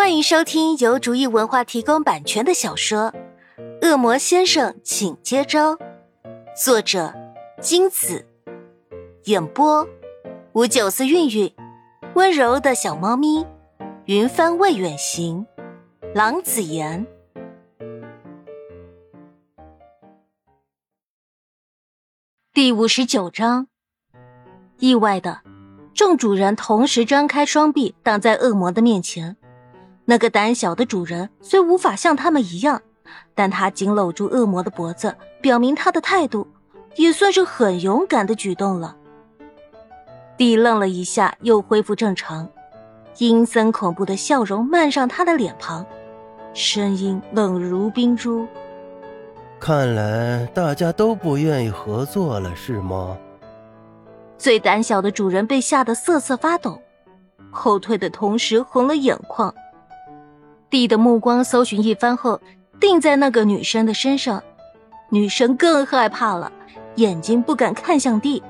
欢迎收听由竹意文化提供版权的小说《恶魔先生，请接招》，作者金子，演播五九四韵韵，温柔的小猫咪，云帆未远行，郎子言。第五十九章，意外的，众主人同时张开双臂挡在恶魔的面前。那个胆小的主人虽无法像他们一样，但他紧搂住恶魔的脖子，表明他的态度，也算是很勇敢的举动了。地愣了一下，又恢复正常，阴森恐怖的笑容漫上他的脸庞，声音冷如冰珠。看来大家都不愿意合作了，是吗？最胆小的主人被吓得瑟瑟发抖，后退的同时红了眼眶。地的目光搜寻一番后，定在那个女生的身上，女生更害怕了，眼睛不敢看向地。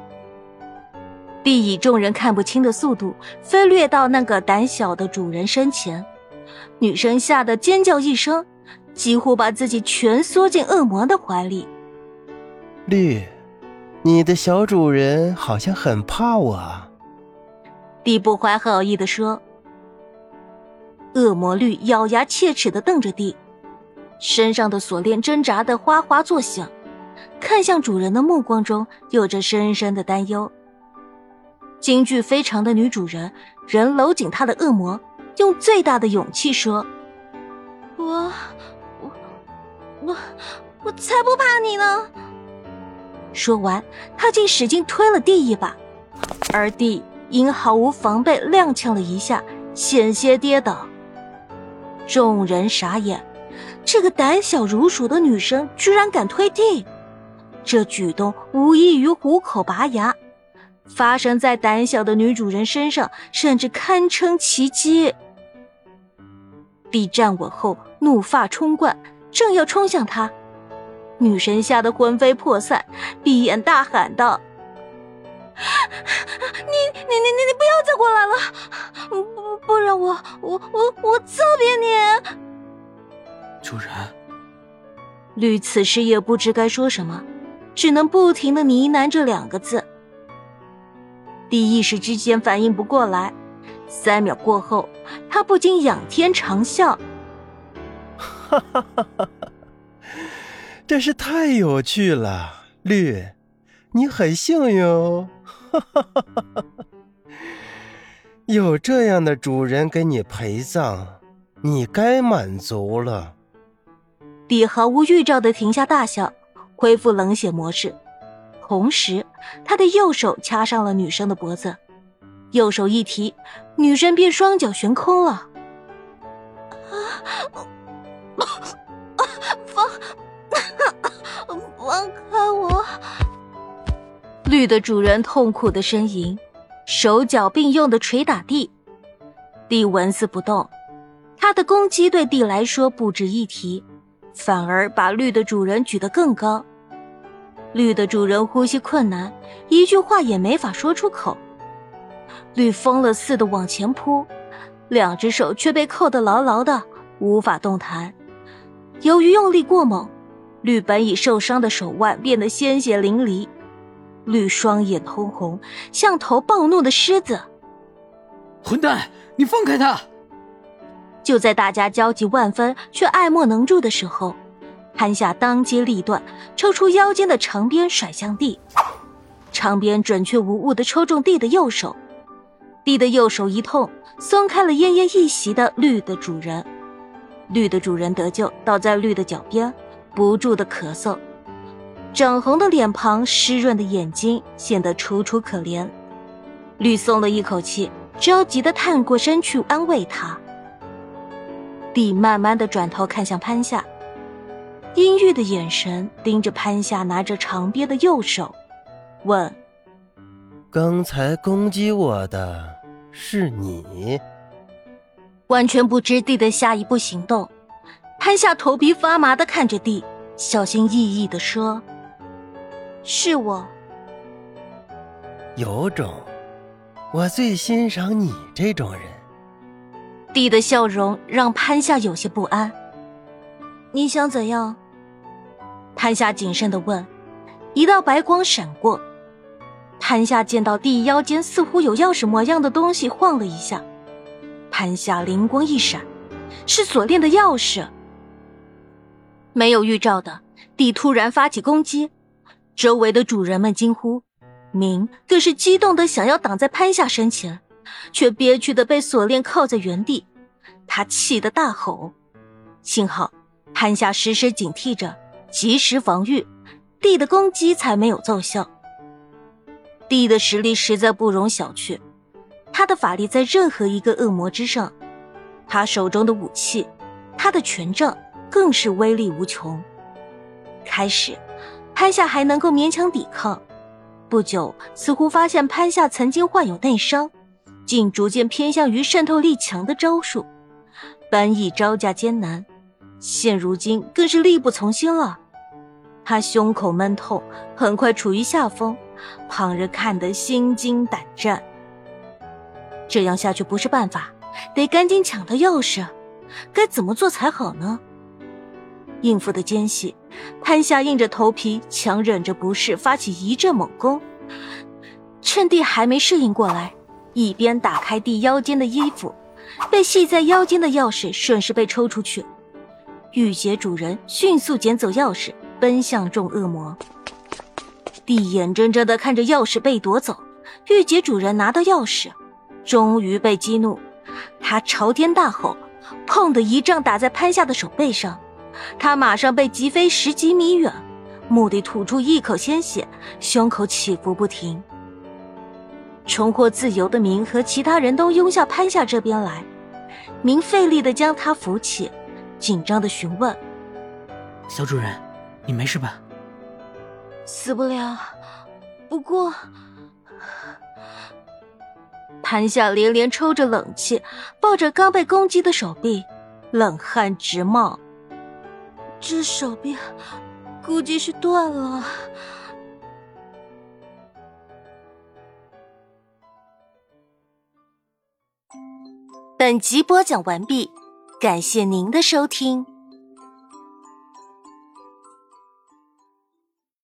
地以众人看不清的速度飞掠到那个胆小的主人身前，女生吓得尖叫一声。几乎把自己蜷缩进恶魔的怀里。绿，你的小主人好像很怕我。啊。地不怀好意的说。恶魔绿咬牙切齿的瞪着地，身上的锁链挣扎的哗哗作响，看向主人的目光中有着深深的担忧。京剧非常的女主人仍搂紧她的恶魔，用最大的勇气说：“我。”我我才不怕你呢！说完，他竟使劲推了地一把，而地因毫无防备踉跄了一下，险些跌倒。众人傻眼，这个胆小如鼠的女生居然敢推地，这举动无异于虎口拔牙，发生在胆小的女主人身上，甚至堪称奇迹。地站稳后，怒发冲冠。正要冲向他，女神吓得魂飞魄散，闭眼大喊道：“你你你你你不要再过来了，不不不然我我我我揍扁你！”主人，绿此时也不知该说什么，只能不停的呢喃这两个字。第一时之间反应不过来，三秒过后，他不禁仰天长啸。哈哈哈！哈真是太有趣了，绿，你很幸运哦！哈哈哈！哈有这样的主人给你陪葬，你该满足了。地毫无预兆的停下大笑，恢复冷血模式，同时他的右手掐上了女生的脖子，右手一提，女生便双脚悬空了。啊！绿的主人痛苦的呻吟，手脚并用的捶打地。地纹丝不动，他的攻击对地来说不值一提，反而把绿的主人举得更高。绿的主人呼吸困难，一句话也没法说出口。绿疯了似的往前扑，两只手却被扣得牢牢的，无法动弹。由于用力过猛，绿本已受伤的手腕变得鲜血淋漓，绿双眼通红，像头暴怒的狮子。混蛋，你放开他！就在大家焦急万分却爱莫能助的时候，潘夏当机立断，抽出腰间的长鞭甩向地，长鞭准确无误的抽中地的右手，地的右手一痛，松开了奄奄一息的绿的主人。绿的主人得救，倒在绿的脚边，不住的咳嗽，涨红的脸庞，湿润的眼睛显得楚楚可怜。绿松了一口气，着急的探过身去安慰他。地慢慢的转头看向潘夏，阴郁的眼神盯着潘夏拿着长鞭的右手，问：“刚才攻击我的是你？”完全不知地的下一步行动，潘夏头皮发麻的看着地，小心翼翼的说：“是我。”有种，我最欣赏你这种人。帝的笑容让潘夏有些不安。你想怎样？潘夏谨慎的问。一道白光闪过，潘夏见到帝腰间似乎有钥匙模样的东西晃了一下，潘夏灵光一闪，是锁链的钥匙。没有预兆的，帝突然发起攻击，周围的主人们惊呼，明更是激动的想要挡在潘夏身前，却憋屈的被锁链铐在原地，他气得大吼。幸好潘夏时时警惕着，及时防御。帝的攻击才没有奏效。帝的实力实在不容小觑，他的法力在任何一个恶魔之上，他手中的武器，他的权杖更是威力无穷。开始，潘夏还能够勉强抵抗，不久，似乎发现潘夏曾经患有内伤，竟逐渐偏向于渗透力强的招数，本已招架艰难，现如今更是力不从心了。他胸口闷痛，很快处于下风，旁人看得心惊胆战。这样下去不是办法，得赶紧抢到钥匙。该怎么做才好呢？应付的间隙，潘夏硬着头皮，强忍着不适，发起一阵猛攻。趁帝还没适应过来，一边打开帝腰间的衣服，被系在腰间的钥匙顺势被抽出去。玉洁主人迅速捡走钥匙。奔向众恶魔，帝眼睁睁的看着钥匙被夺走，玉洁主人拿到钥匙，终于被激怒，他朝天大吼，砰的一杖打在潘夏的手背上，他马上被击飞十几米远，目的吐出一口鲜血，胸口起伏不停。重获自由的明和其他人都拥向潘夏这边来，明费力的将他扶起，紧张的询问：“小主人。”你没事吧？死不了，不过……潘夏连连抽着冷气，抱着刚被攻击的手臂，冷汗直冒。这手臂估计是断了。本集播讲完毕，感谢您的收听。